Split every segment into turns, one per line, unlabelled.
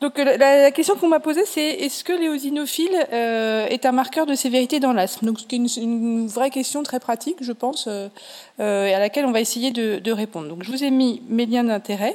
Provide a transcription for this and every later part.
Donc la, question qu'on m'a posée, c'est est-ce que l'éosinophile euh, est un marqueur de sévérité dans l'asthme? Donc c'est une, une, vraie question très pratique, je pense, euh, euh, à laquelle on va essayer de, de, répondre. Donc je vous ai mis mes liens d'intérêt.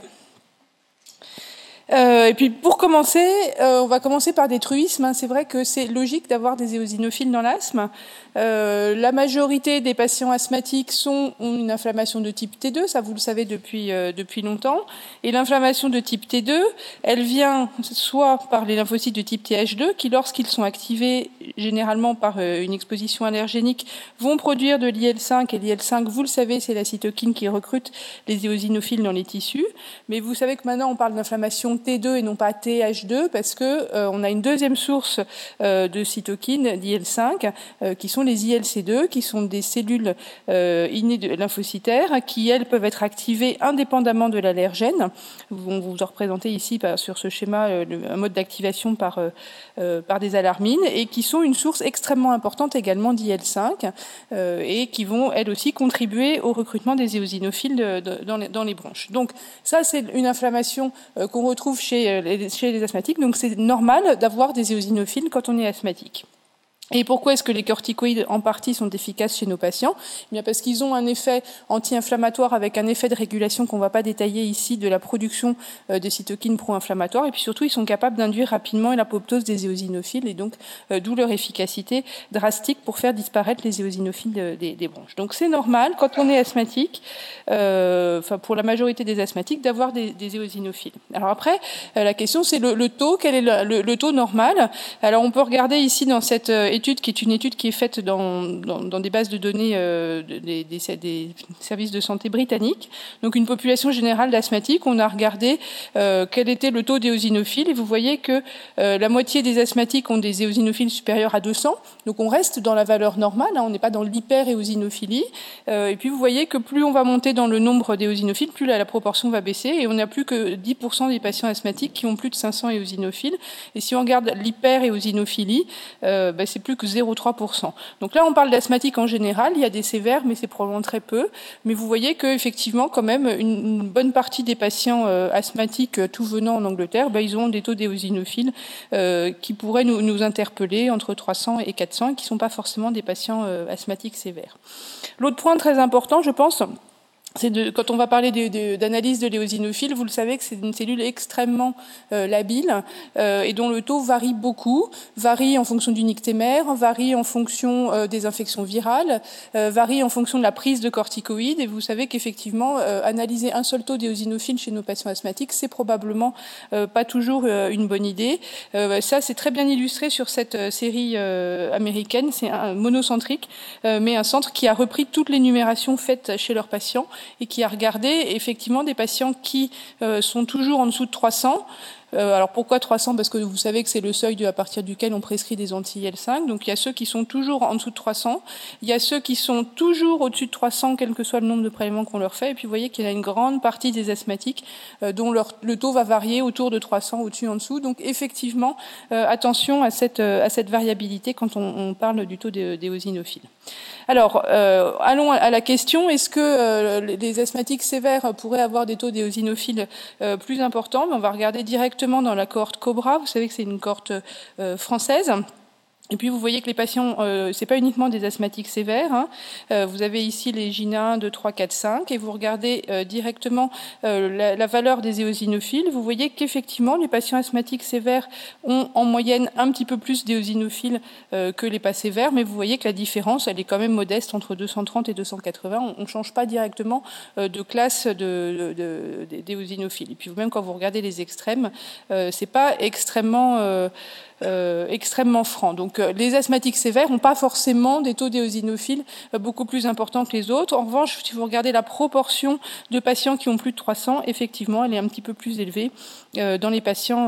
Euh, et puis pour commencer, euh, on va commencer par des truismes. Hein. C'est vrai que c'est logique d'avoir des éosinophiles dans l'asthme. Euh, la majorité des patients asthmatiques sont, ont une inflammation de type T2, ça vous le savez depuis, euh, depuis longtemps. Et l'inflammation de type T2, elle vient soit par les lymphocytes de type TH2, qui lorsqu'ils sont activés généralement par euh, une exposition allergénique, vont produire de l'IL5. Et l'IL5, vous le savez, c'est la cytokine qui recrute les éosinophiles dans les tissus. Mais vous savez que maintenant on parle d'inflammation T2 et non pas TH2 parce que on a une deuxième source de cytokines d'IL5 qui sont les ILC2, qui sont des cellules euh, innées de lymphocytaires, qui elles peuvent être activées indépendamment de l'allergène. On vous en représenter ici sur ce schéma euh, un mode d'activation par, euh, par des alarmines, et qui sont une source extrêmement importante également d'IL5, et qui vont elles aussi contribuer au recrutement des éosinophiles dans, les, dans, les, bronches. Donc ça, c'est une inflammation qu'on retrouve chez, chez les asthmatiques, donc c'est normal d'avoir des éosinophiles quand on est asthmatique. Et pourquoi est-ce que les corticoïdes en partie sont efficaces chez nos patients? Eh Bien parce qu'ils ont un effet anti-inflammatoire avec un effet de régulation qu'on ne va pas détailler ici de la production euh, des cytokines pro-inflammatoires. Et puis surtout, ils sont capables d'induire rapidement l'apoptose des éosinophiles et donc euh, d'où leur efficacité drastique pour faire disparaître les éosinophiles des, bronches. Donc c'est normal quand on est asthmatique, euh, enfin pour la majorité des asthmatiques, d'avoir des, éosinophiles. Alors après, la question c'est le, taux. Quel est le, le, taux normal? Alors on peut regarder ici dans cette étude qui est une étude qui est faite dans, dans, des bases de données euh, des, des, services de santé britanniques. Donc une population générale d'asthmatiques. On a regardé euh, quel était le taux d'éosinophiles et vous voyez que euh, la moitié des asthmatiques ont des éosinophiles supérieurs à 200. Donc on reste dans la valeur normale. Hein, on n'est pas dans l'hyperéosinophilie. et puis vous voyez que plus on va monter dans le nombre d'éosinophiles, plus la, proportion va baisser et on n'a plus que 10% des patients asthmatiques qui ont plus de 500 éosinophiles. Et si on regarde l'hyperéosinophilie, ben, c'est plus que 0,3%. Donc là, on parle d'asthmatique en général. Il y a des sévères, mais c'est probablement très peu. Mais vous voyez qu'effectivement, quand même, une, bonne partie des patients euh, asthmatiques, euh, tout venant en Angleterre, ben, ils ont des taux d'éosinophiles euh, qui pourraient nous, nous, interpeller entre 300 et 400, et qui ne sont pas forcément des patients asthmatiques sévères. L'autre point très important, je pense, de, quand on va parler d'analyse de, de l'éosinophile, vous le savez que c'est une cellule extrêmement euh, labile euh, et dont le taux varie beaucoup, varie en fonction du nictémère, varie en fonction euh, des infections virales, varie en fonction de la prise de corticoïdes. Et vous savez qu'effectivement, analyser un seul taux d'éosinophile chez nos patients asthmatiques, c'est probablement pas toujours une bonne idée. ça, c'est très bien illustré sur cette série américaine. C'est un monocentrique, mais un centre qui a repris toutes les numérations faites chez leurs patients et qui a regardé effectivement des patients qui euh, sont toujours en dessous de 300 euh, alors pourquoi 300 Parce que vous savez que c'est le seuil à partir duquel on prescrit des anti-IL5. Donc il y a ceux qui sont toujours en dessous de 300. Il y a ceux qui sont toujours au-dessus de 300, quel que soit le nombre de prélèvements qu'on leur fait. Et puis vous voyez qu'il y a une grande partie des asthmatiques euh, dont le taux va varier autour de 300, au-dessus, en dessous. Donc effectivement, euh, attention à cette, à cette variabilité quand on, parle du taux d'éosinophiles. Alors, allons à la question est-ce que les asthmatiques sévères pourraient avoir des taux d'éosinophiles plus importants? On va regarder directement dans la cohorte Cobra. Vous savez que c'est une cohorte euh, française. Et puis vous voyez que les patients, euh, c'est pas uniquement des asthmatiques sévères. Hein. Euh, vous avez ici les GINA 1, 2, 3, 4, 5, et vous regardez euh, directement euh, la, valeur des éosinophiles. Vous voyez qu'effectivement, les patients asthmatiques sévères ont en moyenne un petit peu plus d'éosinophiles que les pas sévères, mais vous voyez que la différence, elle est quand même modeste entre 230 et 280. On ne change pas directement de classe d'éosinophiles. Et puis même quand vous regardez les extrêmes, c'est pas extrêmement extrêmement franc. Donc les asthmatiques sévères n'ont pas forcément des taux d'éosinophiles euh, beaucoup plus importants que les autres. En revanche, si vous regardez la proportion de patients qui ont plus de 300, effectivement, elle est un petit peu plus élevée les patients,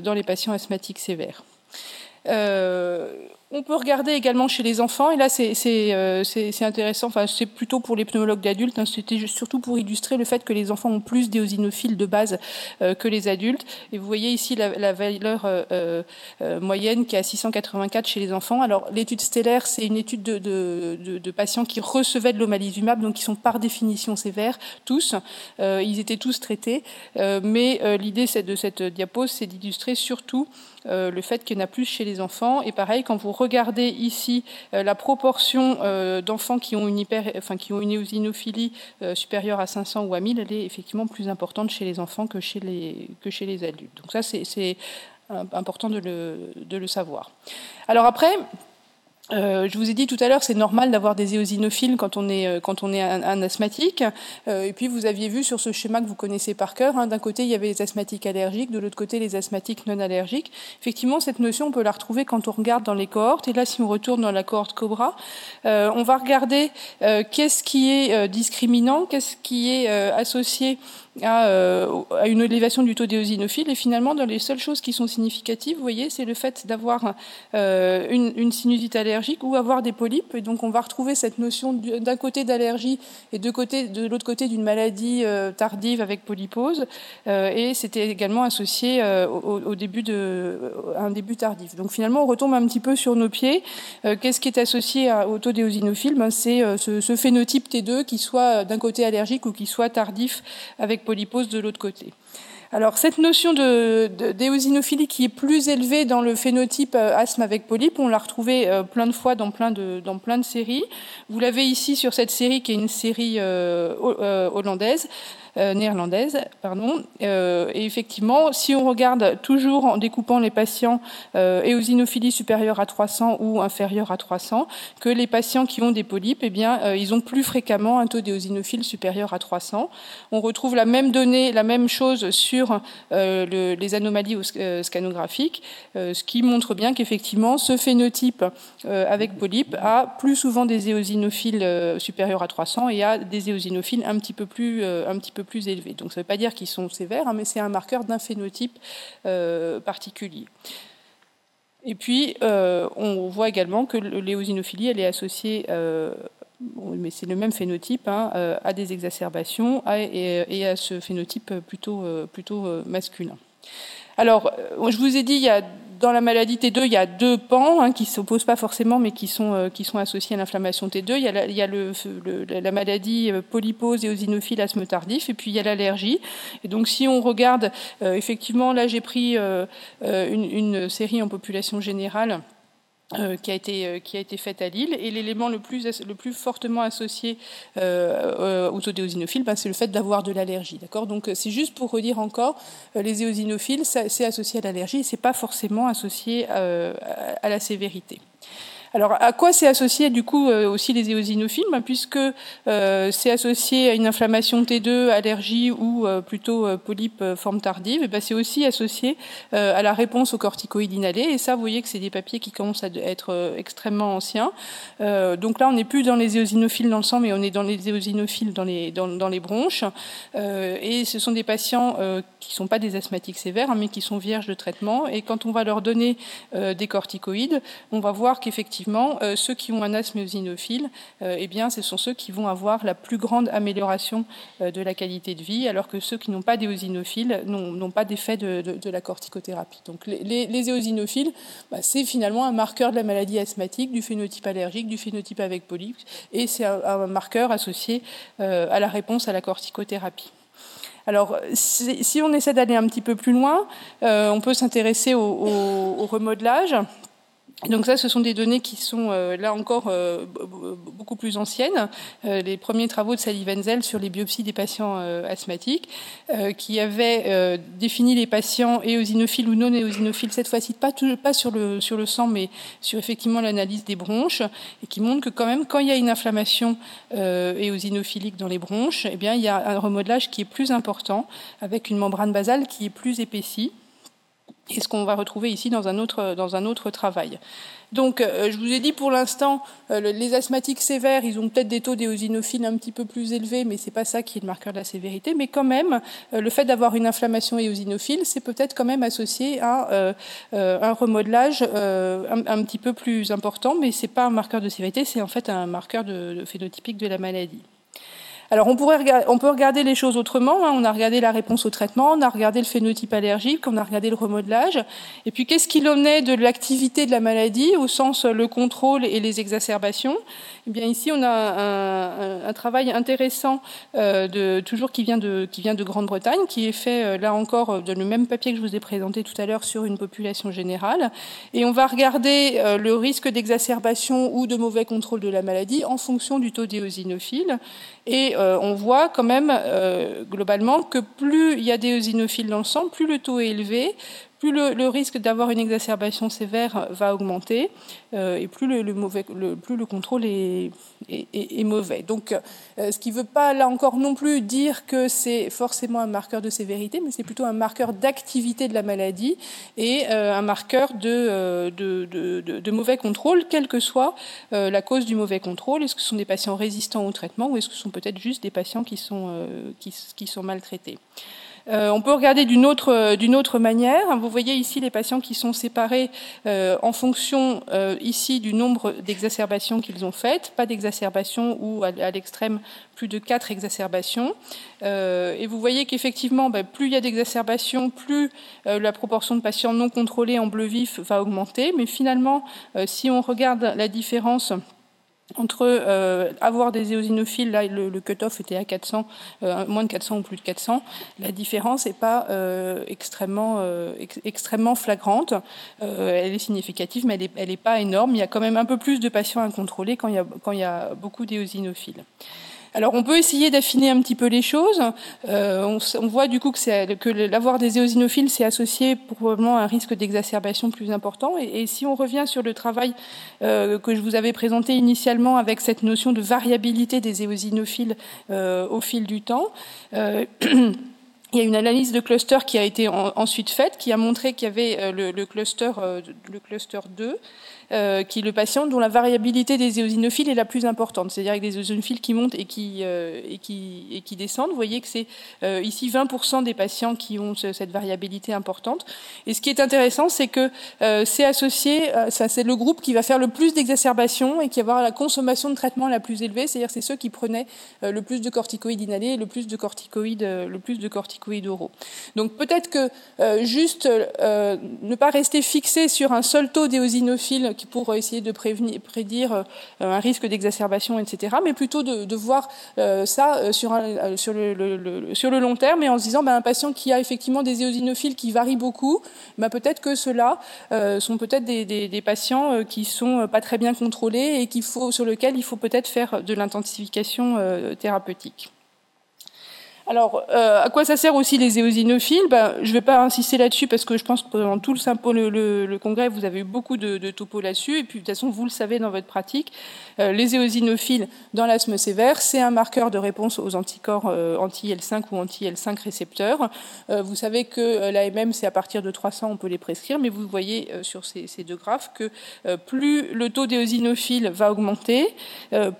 dans les patients asthmatiques sévères. On peut regarder également chez les enfants, et là c'est euh, intéressant, enfin, c'est plutôt pour les pneumologues d'adultes, hein, c'était surtout pour illustrer le fait que les enfants ont plus d'éosinophiles de base euh, que les adultes. Et vous voyez ici la, valeur euh, moyenne qui est à 684 chez les enfants. Alors l'étude stellaire, c'est une étude de, patients qui recevaient de l'omalizumab, donc qui sont par définition sévères, tous. ils étaient tous traités, mais l'idée de cette diapo, c'est d'illustrer surtout le fait qu'il y en a plus chez les enfants. Et pareil, quand vous regardez ici euh, la proportion euh, d'enfants qui ont une hyper, éosinophilie supérieure à 500 ou à 1000, elle est effectivement plus importante chez les enfants que chez les, que chez les adultes. Donc ça, c'est important de le, de le savoir. Alors après, euh, je vous ai dit tout à l'heure, c'est normal d'avoir des éosinophiles quand on est, euh, quand on est un, asthmatique. Euh, et puis vous aviez vu sur ce schéma que vous connaissez par cœur, hein, d'un côté il y avait les asthmatiques allergiques, de l'autre côté les asthmatiques non allergiques. Effectivement, cette notion on peut la retrouver quand on regarde dans les cohortes. Et là, si on retourne dans la cohorte Cobra, on va regarder qu'est-ce qui est discriminant, qu'est-ce qui est associé euh, à, une élévation du taux d'éosinophiles. Et finalement, dans les seules choses qui sont significatives, vous voyez, c'est le fait d'avoir euh, une, sinusite allergique ou avoir des polypes. Et donc, on va retrouver cette notion d'un côté d'allergie et de, l'autre côté d'une maladie euh, tardive avec polypose. et c'était également associé au, début de un début tardif. Donc, finalement, on retombe un petit peu sur nos pieds. Qu'est-ce qui est associé au taux d'éosinophiles ben, C'est ce, ce phénotype T2 qui soit d'un côté allergique ou qui soit tardif avec polypose de l'autre côté. Alors cette notion de, d'éosinophilie qui est plus élevée dans le phénotype euh, asthme avec polype, on l'a retrouvée euh, plein de fois dans plein de, séries. Vous l'avez ici sur cette série qui est une série euh, hollandaise. Euh, néerlandaise. Pardon. Euh, et effectivement, si on regarde toujours en découpant les patients euh, éosinophilie supérieure à 300 ou inférieure à 300, que les patients qui ont des polypes, eh bien, ils ont plus fréquemment un taux d'éosinophile supérieur à 300. On retrouve la même donnée, la même chose sur les anomalies scanographiques, ce qui montre bien qu'effectivement, ce phénotype avec polype a plus souvent des éosinophiles supérieurs à 300 et a des éosinophiles un petit peu plus, un petit peu plus élevés. Donc ça ne veut pas dire qu'ils sont sévères, hein, mais c'est un marqueur d'un phénotype euh, particulier. Et puis, euh, on voit également que l'éosinophilie, elle est associée, euh, mais c'est le même phénotype, hein, à des exacerbations et, à ce phénotype plutôt, plutôt masculin. Alors, je vous ai dit, il y a dans la maladie T2, il y a deux pans hein, qui ne s'opposent pas forcément, mais qui sont, euh, associés à l'inflammation T2. Il y a la, maladie euh, polypose et osinophile asthme tardif, et puis il y a l'allergie. Et donc, si on regarde, euh, effectivement, là, j'ai pris une, série en population générale euh, qui, a été, euh, qui a été faite à Lille. Et l'élément le plus, le plus fortement associé euh, aux odéosinophiles, ben, c'est le fait d'avoir de l'allergie. D'accord? Donc c'est juste pour redire encore, les éosinophiles, c'est associé à l'allergie et c'est pas forcément associé à la sévérité. Alors, à quoi c'est associé du coup euh, aussi les éosinophiles Puisque euh, c'est associé à une inflammation T2, allergie ou euh, plutôt polype forme tardive, et ben, c'est aussi associé à la réponse aux corticoïdes inhalés. Et ça, vous voyez que c'est des papiers qui commencent à être extrêmement anciens. donc là, on n'est plus dans les éosinophiles dans le sang, mais on est dans les éosinophiles dans les, dans, les bronches. et ce sont des patients qui ne sont pas des asthmatiques sévères, hein, mais qui sont vierges de traitement. Et quand on va leur donner des corticoïdes, on va voir qu'effectivement, euh, ceux qui ont un asthme eosinophile, euh, eh bien, ce sont ceux qui vont avoir la plus grande amélioration euh, de la qualité de vie, alors que ceux qui n'ont pas d'éosinophiles n'ont pas d'effet de, la corticothérapie. Donc, les, les éosinophiles, bah, c'est finalement un marqueur de la maladie asthmatique, du phénotype allergique, du phénotype avec polype, et c'est un, marqueur associé à la réponse à la corticothérapie. Alors, si, on essaie d'aller un petit peu plus loin, on peut s'intéresser au, remodelage. Donc ça, ce sont des données qui sont euh, là encore euh, beaucoup plus anciennes. Euh, les premiers travaux de Sally Wenzel sur les biopsies des patients asthmatiques, qui avaient défini les patients éosinophiles ou non éosinophiles, cette fois-ci pas, pas sur, le, sur le sang, mais sur effectivement l'analyse des bronches, et qui montrent que quand même, quand il y a une inflammation éosinophilique dans les bronches, eh bien, il y a un remodelage qui est plus important, avec une membrane basale qui est plus épaissie. Et ce qu'on va retrouver ici dans un autre, dans un autre travail. Donc, euh, je vous ai dit pour l'instant, euh, les asthmatiques sévères, ils ont peut-être des taux d'éosinophiles un petit peu plus élevés, mais c'est pas ça qui est le marqueur de la sévérité. Mais quand même, euh, le fait d'avoir une inflammation éosinophile, c'est peut-être quand même associé à un remodelage un, petit peu plus important, mais c'est pas un marqueur de sévérité, c'est en fait un marqueur de phénotypique de la maladie. Alors on, peut regarder les choses autrement. Hein. On a regardé la réponse au traitement, on a regardé le phénotype allergique, on a regardé le remodelage. Et puis qu'est-ce qu'il en est de l'activité de la maladie au sens le contrôle et les exacerbations? Eh bien, ici, on a un, travail intéressant euh, toujours qui vient de, Grande-Bretagne, qui est fait euh, là encore dans le même papier que je vous ai présenté tout à l'heure sur une population générale. Et on va regarder euh, le risque d'exacerbation ou de mauvais contrôle de la maladie en fonction du taux d'éosinophile. Et on voit quand même globalement que plus il y a d'éosinophiles dans le sang, plus le taux est élevé, plus le, risque d'avoir une exacerbation sévère va augmenter euh, et plus le, contrôle est, mauvais. Donc, euh, ce qui ne veut pas, là encore non plus, dire que c'est forcément un marqueur de sévérité, mais c'est plutôt un marqueur d'activité de la maladie et euh, un marqueur de, mauvais contrôle, quelle que soit la cause du mauvais contrôle. Est-ce que ce sont des patients résistants au traitement ou est-ce que ce sont peut-être juste des patients qui sont, qui sont maltraités? Euh, on peut regarder d'une autre, euh, d'une autre manière. Vous voyez ici les patients qui sont séparés euh, en fonction ici du nombre d'exacerbations qu'ils ont faites, pas d'exacerbation ou à, l'extrême plus de quatre exacerbations. et vous voyez qu'effectivement, ben, plus il y a d'exacerbations, plus la proportion de patients non contrôlés en bleu vif va augmenter. Mais finalement, si on regarde la différence entre euh, avoir des éosinophiles, là le, le cut-off était à 400, euh, moins de 400 ou plus de 400, la différence n'est pas euh, extrêmement, extrêmement flagrante. elle est significative, mais elle n'est pas énorme. Il y a quand même un peu plus de patients à contrôler quand il y a, quand il y a beaucoup d'éosinophiles. Alors on peut essayer d'affiner un petit peu les choses. Euh, on, voit du coup que, que l'avoir des éosinophiles, c'est associé probablement à un risque d'exacerbation plus important. Et, si on revient sur le travail euh, que je vous avais présenté initialement avec cette notion de variabilité des éosinophiles euh, au fil du temps, Il y a une analyse de cluster qui a été ensuite faite, qui a montré qu'il y avait le, le, cluster, le cluster 2, euh, qui est le patient dont la variabilité des éosinophiles est la plus importante, c'est-à-dire avec des éosinophiles qui montent et qui, euh, et qui, et qui descendent. Vous voyez que c'est euh, ici 20% des patients qui ont cette variabilité importante. Et ce qui est intéressant, c'est que c'est associé, ça c'est le groupe qui va faire le plus d'exacerbations et qui va avoir la consommation de traitement la plus élevée, c'est-à-dire c'est ceux qui prenaient le plus de corticoïdes inhalés et le plus de corticoïdes, le plus de corticoïdes Donc peut-être que juste ne pas rester fixé sur un seul taux d'éosinophiles pour essayer de prévenir, prédire euh, un risque d'exacerbation, etc. Mais plutôt de, voir euh, ça euh, sur, le, long terme et en se disant, ben, un patient qui a effectivement des éosinophiles qui varient beaucoup, ben, peut-être que ceux-là sont peut-être des, des, patients qui sont pas très bien contrôlés et faut, sur lesquels il faut peut-être faire de l'intensification thérapeutique. Alors, euh, à quoi ça sert aussi les éosinophiles? Ben, Je ne vais pas insister là-dessus parce que je pense que pendant tout le, le, le, congrès, vous avez eu beaucoup de, de là-dessus. Et puis, de toute façon, vous le savez dans votre pratique, euh, les éosinophiles dans l'asthme sévère, c'est un marqueur de réponse aux anticorps euh, anti-L5 ou anti-L5 récepteurs. Vous savez que l'AMM, c'est à partir de 300, on peut les prescrire, mais vous voyez sur ces, deux graphes que plus le taux d'éosinophiles va augmenter,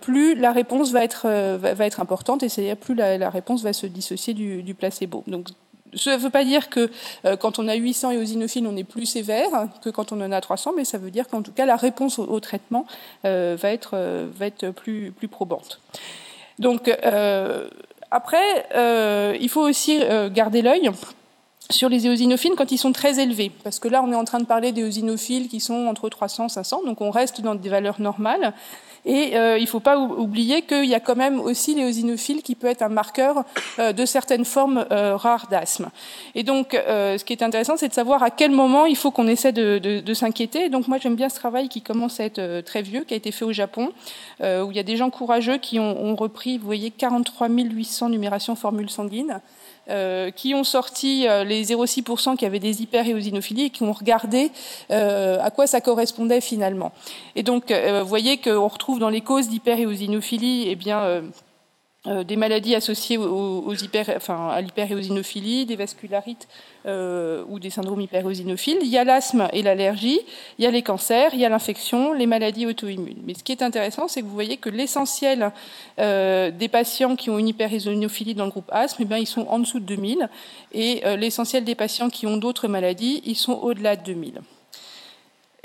plus la réponse va être, va, va être importante, et c'est-à-dire plus la, la réponse va se dissocier du, placebo. Donc, ça ne veut pas dire que euh, quand on a 800 éosinophiles, on est plus sévère que quand on en a 300, mais ça veut dire qu'en tout cas, la réponse au, traitement euh, va, être, euh, va être plus, plus probante. Donc, après, il faut aussi garder l'œil sur les éosinophiles quand ils sont très élevés, parce que là, on est en train de parler d'éosinophiles qui sont entre 300 et 500, donc on reste dans des valeurs normales. Et euh, il ne faut pas oublier qu'il y a quand même aussi l'éosinophiles qui peut être un marqueur euh, de certaines formes euh, rares d'asthme. Et donc, ce qui est intéressant, c'est de savoir à quel moment il faut qu'on essaie de, de, de s'inquiéter. Donc, moi, j'aime bien ce travail qui commence à être très vieux, qui a été fait au Japon, où il y a des gens courageux qui ont, ont repris, vous voyez, 43 800 numérations formules sanguines. Euh, qui ont sorti euh, les 0,6% qui avaient des hyperéosinophilies et qui ont regardé euh, à quoi ça correspondait finalement. Et donc, vous voyez qu'on retrouve dans les causes d'hyperéosinophilie, eh bien, euh, des maladies associées à l'hyperéosinophilie, des vascularites euh, ou des syndromes hyperéosinophiles. Il y a l'asthme et l'allergie, il y a les cancers, il y a l'infection, les maladies auto-immunes. Mais ce qui est intéressant, c'est que vous voyez que l'essentiel euh, des patients qui ont une hyperéosinophilie dans le groupe asthme, eh bien, ils sont en dessous de 2000, et l'essentiel des patients qui ont d'autres maladies, ils sont au-delà de 2000.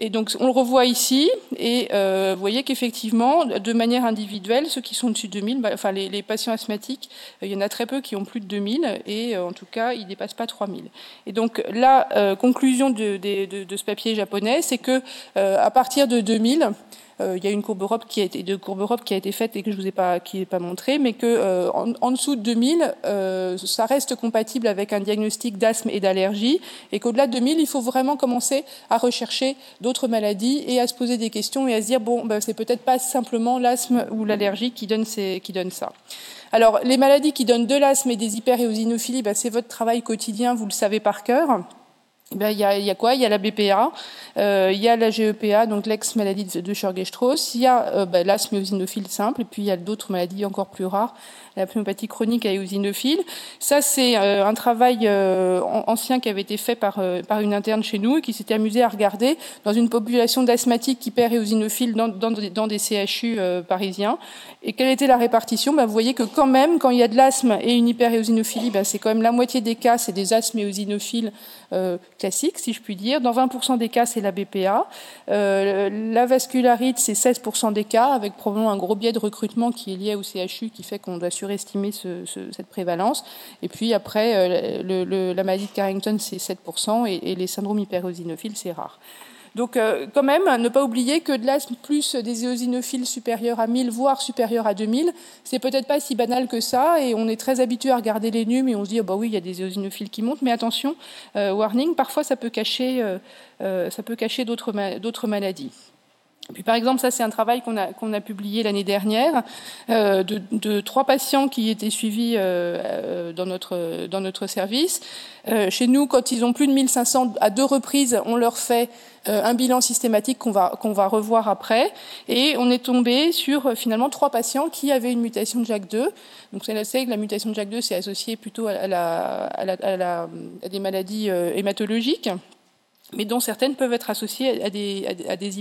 Et donc on le revoit ici, et euh, vous voyez qu'effectivement, de manière individuelle, ceux qui sont dessus de 2000, bah, enfin les, patients asthmatiques, euh, il y en a très peu qui ont plus de 2000, et euh, en tout cas, ils ne dépassent pas 3000. Et donc la conclusion de, de, ce papier japonais, c'est que à partir de 2000, euh, il y a une courbe Europe qui a été, de courbe Europe qui a été faite et que je vous ai pas, qui n'est pas montrée, mais que euh, en, dessous de 2000, euh, ça reste compatible avec un diagnostic d'asthme et d'allergie, et qu'au-delà de 2000, il faut vraiment commencer à rechercher d'autres maladies et à se poser des questions et à se dire bon, ben, c'est peut-être pas simplement l'asthme ou l'allergie qui donne, qui donne ça. Alors, les maladies qui donnent de l'asthme et des hyperéosinophilie, ben, c'est votre travail quotidien, vous le savez par cœur. Ben, il, y a, y a quoi? Il y a la BPA, euh, il y a la GEPA, donc l'ex-maladie de Schurger-Strauss, il y a euh, ben, l'asthme eosinophile simple, et puis il y a d'autres maladies encore plus rares, la pneumopathie chronique à eosinophile. Ça, c'est euh, un travail ancien qui avait été fait par, par une interne chez nous et qui s'était amusé à regarder dans une population d'asthmatiques hyper-éosinophiles dans, dans, dans, des CHU parisiens. Et quelle était la répartition? Ben, Vous voyez que quand même, quand il y a de l'asthme et une hyper-éosinophilie, ben, c'est quand même la moitié des cas, c'est des asthmes éosinophiles classiques, si je puis dire. Dans 20% des cas, c'est la BPA. Euh, la vascularite, c'est 16% des cas, avec probablement un gros biais de recrutement qui est lié au CHU, qui fait qu'on doit surestimer ce, ce, cette prévalence. Et puis après, euh, la maladie de Carrington, c'est 7%, et, et les syndromes hyperéosinophiles, c'est rare. Donc, euh, quand même, ne pas oublier que de l'asthme plus des éosinophiles supérieurs à 1000, voire supérieurs à 2000, c'est peut-être pas si banal que ça, et on est très habitué à regarder les nums et on se dit, oh, bah oui, il y a des éosinophiles qui montent, mais attention, euh, warning, parfois ça peut cacher, euh, ça peut cacher d'autres maladies. Puis, par exemple, ça c'est un travail qu'on a, qu'on a publié l'année dernière euh, de, trois patients qui étaient suivis euh, euh, dans, notre, dans notre service. Chez nous, quand ils ont plus de 1500 à deux reprises, on leur fait un bilan systématique qu'on va, qu'on va revoir après. Et on est tombé sur finalement trois patients qui avaient une mutation de JAK2. Donc c'est que la mutation de JAK2 c'est associé plutôt à, la, à des maladies hématologiques mais dont certaines peuvent être associées à des, à des.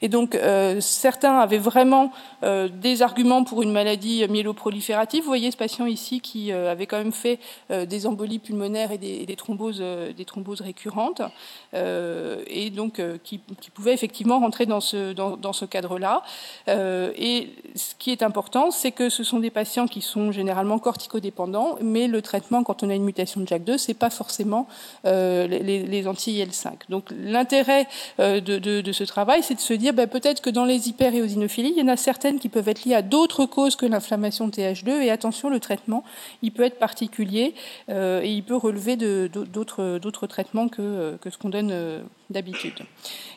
Et donc, euh, certains avaient vraiment euh, des arguments pour une maladie myéloproliférative. Vous voyez ce patient ici qui euh, avait quand même fait des embolies pulmonaires et des, thromboses, récurrentes, et donc qui, pouvait effectivement rentrer dans ce, dans, dans ce cadre-là. et ce qui est important, c'est que ce sont des patients qui sont généralement corticodépendants, mais le traitement, quand on a une mutation de JAK2, c'est pas forcément les, les les anti-IL5. Donc l'intérêt euh, de, ce travail, c'est de se dire ben, peut-être que dans les hyperéosinophilies, il y en a certaines qui peuvent être liées à d'autres causes que l'inflammation TH2. Et attention, le traitement, il peut être particulier euh, et il peut relever d'autres traitements que, que ce qu'on donne euh, d'habitude.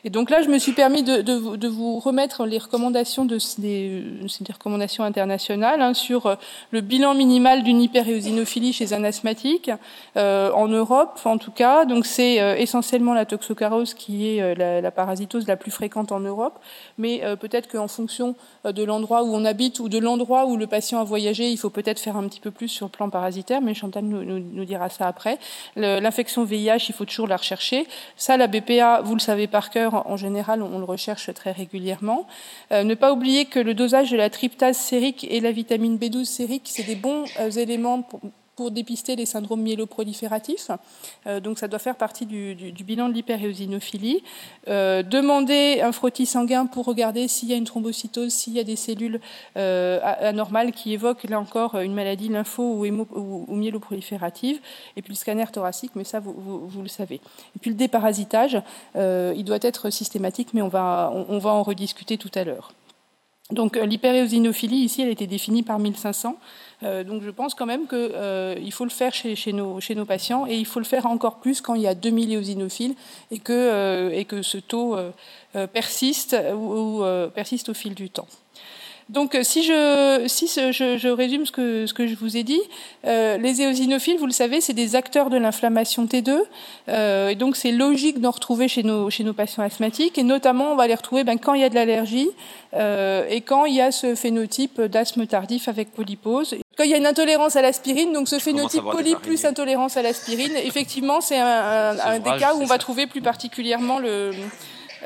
Et donc là, je me suis permis de, vous remettre les recommandations de des, recommandations internationales hein, sur euh, le bilan minimal d'une hyperéosinophilie chez un asthmatique euh, en Europe, en tout cas. Donc c'est euh, essentiellement la toxocarose qui est la, parasitose la plus fréquente en Europe, mais peut-être qu'en fonction de l'endroit où on habite ou de l'endroit où le patient a voyagé, il faut peut-être faire un petit peu plus sur le plan parasitaire. Mais Chantal nous dira ça après. L'infection VIH, il faut toujours la rechercher. Ça, la BPA vous le savez par cœur, en général, on le recherche très régulièrement. Euh, ne pas oublier que le dosage de la tryptase sérique et la vitamine B12 sérique, c'est des bons euh, éléments pour, pour dépister les syndromes myéloprolifératifs. Euh, donc ça doit faire partie du, bilan de l'hyperéosinophilie. Euh, demander un frottis sanguin pour regarder s'il y a une thrombocytose, s'il y a des cellules euh, anormales qui évoquent là encore une maladie lympho ou, myéloproliférative. Et puis le scanner thoracique, mais ça vous, le savez. Et puis le déparasitage, il doit être systématique, mais on va en rediscuter tout à l'heure. Donc l'hyperéosinophilie, ici, elle a été définie par 1500. Euh, donc je pense quand même qu'il euh, faut le faire chez, nos, patients et il faut le faire encore plus quand il y a 2000 éosinophiles et que, euh, et que ce taux euh, persiste au fil du temps. Donc, si je, si je, je, résume ce que, ce que je vous ai dit, euh, les éosinophiles, vous le savez, c'est des acteurs de l'inflammation T2. Euh, et donc, c'est logique d'en retrouver chez nos, chez nos patients asthmatiques. Et notamment, on va les retrouver ben, quand il y a de l'allergie euh, et quand il y a ce phénotype d'asthme tardif avec polypose. Quand il y a une intolérance à l'aspirine, donc ce phénotype poly plus intolérance à l'aspirine, effectivement, c'est un, un, des cas où on va trouver plus particulièrement le,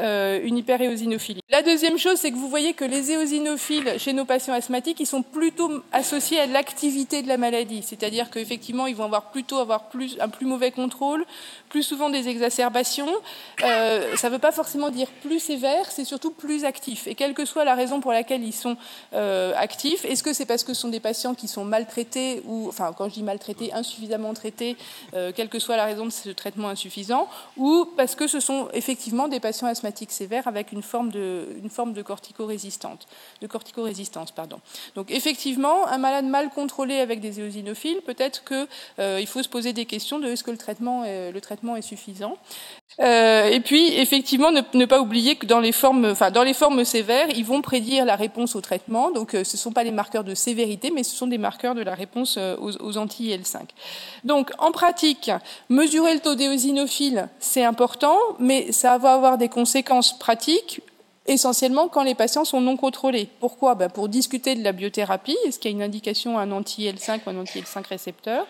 euh, une hyperéosinophilie. La deuxième chose, c'est que vous voyez que les éosinophiles chez nos patients asthmatiques, ils sont plutôt associés à l'activité de la maladie, c'est-à-dire qu'effectivement, ils vont avoir plutôt avoir un plus mauvais contrôle, plus souvent des exacerbations. Euh, ça ne veut pas forcément dire plus sévère, c'est surtout plus actif. Et quelle que soit la raison pour laquelle ils sont euh, actifs, est-ce que c'est parce que ce sont des patients qui sont maltraités ou, enfin, quand je dis maltraités, insuffisamment traités, euh, quelle que soit la raison de ce traitement insuffisant, ou parce que ce sont effectivement des patients asthmatiques sévère avec une forme de, une forme de de cortico-résistance. Donc effectivement, un malade mal contrôlé avec des éosinophiles, peut-être qu'il euh, faut se poser des questions de est-ce que le traitement est suffisant. Euh, et puis, effectivement, ne, pas oublier que dans les formes, enfin, dans les formes sévères, ils vont prédire la réponse au traitement. Donc, euh, ce ne sont pas les marqueurs de sévérité, mais ce sont des marqueurs de la réponse euh, aux, aux anti-IL5. Donc, en pratique, mesurer le taux d'éosinophiles, c'est important, mais ça va avoir des conséquences pratiques essentiellement quand les patients sont non contrôlés. Pourquoi? Ben Pour discuter de la biothérapie, est-ce qu'il y a une indication à un anti-L5 ou un anti-L5 récepteur?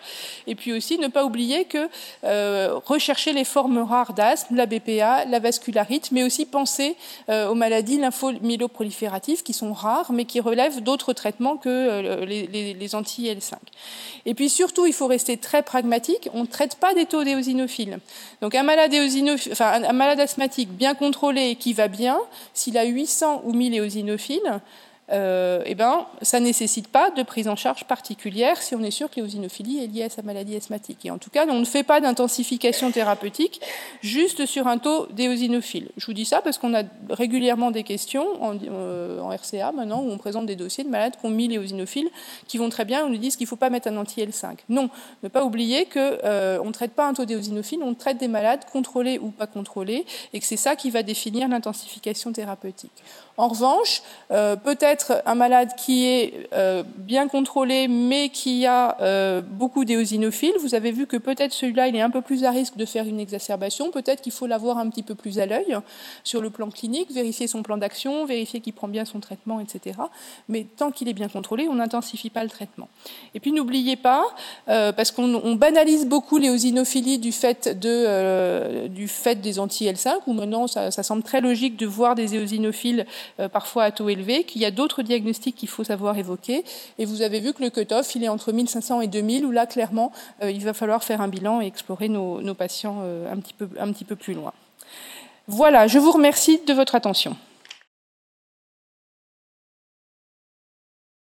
Et puis aussi ne pas oublier que euh, rechercher les formes rares d'asthme, la BPA, la vascularite, mais aussi penser euh, aux maladies lymphomyéloprolifératives qui sont rares, mais qui relèvent d'autres traitements que euh, les, les, les anti-L5. Et puis surtout, il faut rester très pragmatique. On ne traite pas des taux d'éosinophiles. Donc un malade, enfin, un malade asthmatique bien contrôlé qui va bien, s'il a 800 ou 1000 éosinophiles, euh, eh ben, ça ne nécessite pas de prise en charge particulière si on est sûr que l'éosinophilie est liée à sa maladie asthmatique. Et en tout cas, on ne fait pas d'intensification thérapeutique juste sur un taux d'éosinophile. Je vous dis ça parce qu'on a régulièrement des questions en, euh, RCA maintenant où on présente des dossiers de malades qui ont mis l'éosinophile qui vont très bien on nous dit qu'il ne faut pas mettre un anti-L5. Non, ne pas oublier qu'on euh, ne traite pas un taux d'éosinophile, on traite des malades contrôlés ou pas contrôlés et que c'est ça qui va définir l'intensification thérapeutique. En revanche, euh, un malade qui est euh, bien contrôlé mais qui a euh, beaucoup d'éosinophiles, vous avez vu que peut-être celui-là, il est un peu plus à risque de faire une exacerbation, peut-être qu'il faut l'avoir un petit peu plus à l'œil sur le plan clinique, vérifier son plan d'action, vérifier qu'il prend bien son traitement, etc. Mais tant qu'il est bien contrôlé, on n'intensifie pas le traitement. Et puis n'oubliez pas, parce qu'on banalise beaucoup l'éosinophilie du fait, du fait des anti-L5, où maintenant ça, ça semble très logique de voir des éosinophiles euh, parfois à taux élevé, qu'il y a d'autres diagnostics qu'il faut savoir évoquer. Et vous avez vu que le cut-off, il est entre 1500 et 2000, où là, clairement, euh, il va falloir faire un bilan et explorer nos, patients euh, un petit peu plus loin. Voilà, je vous remercie de votre attention.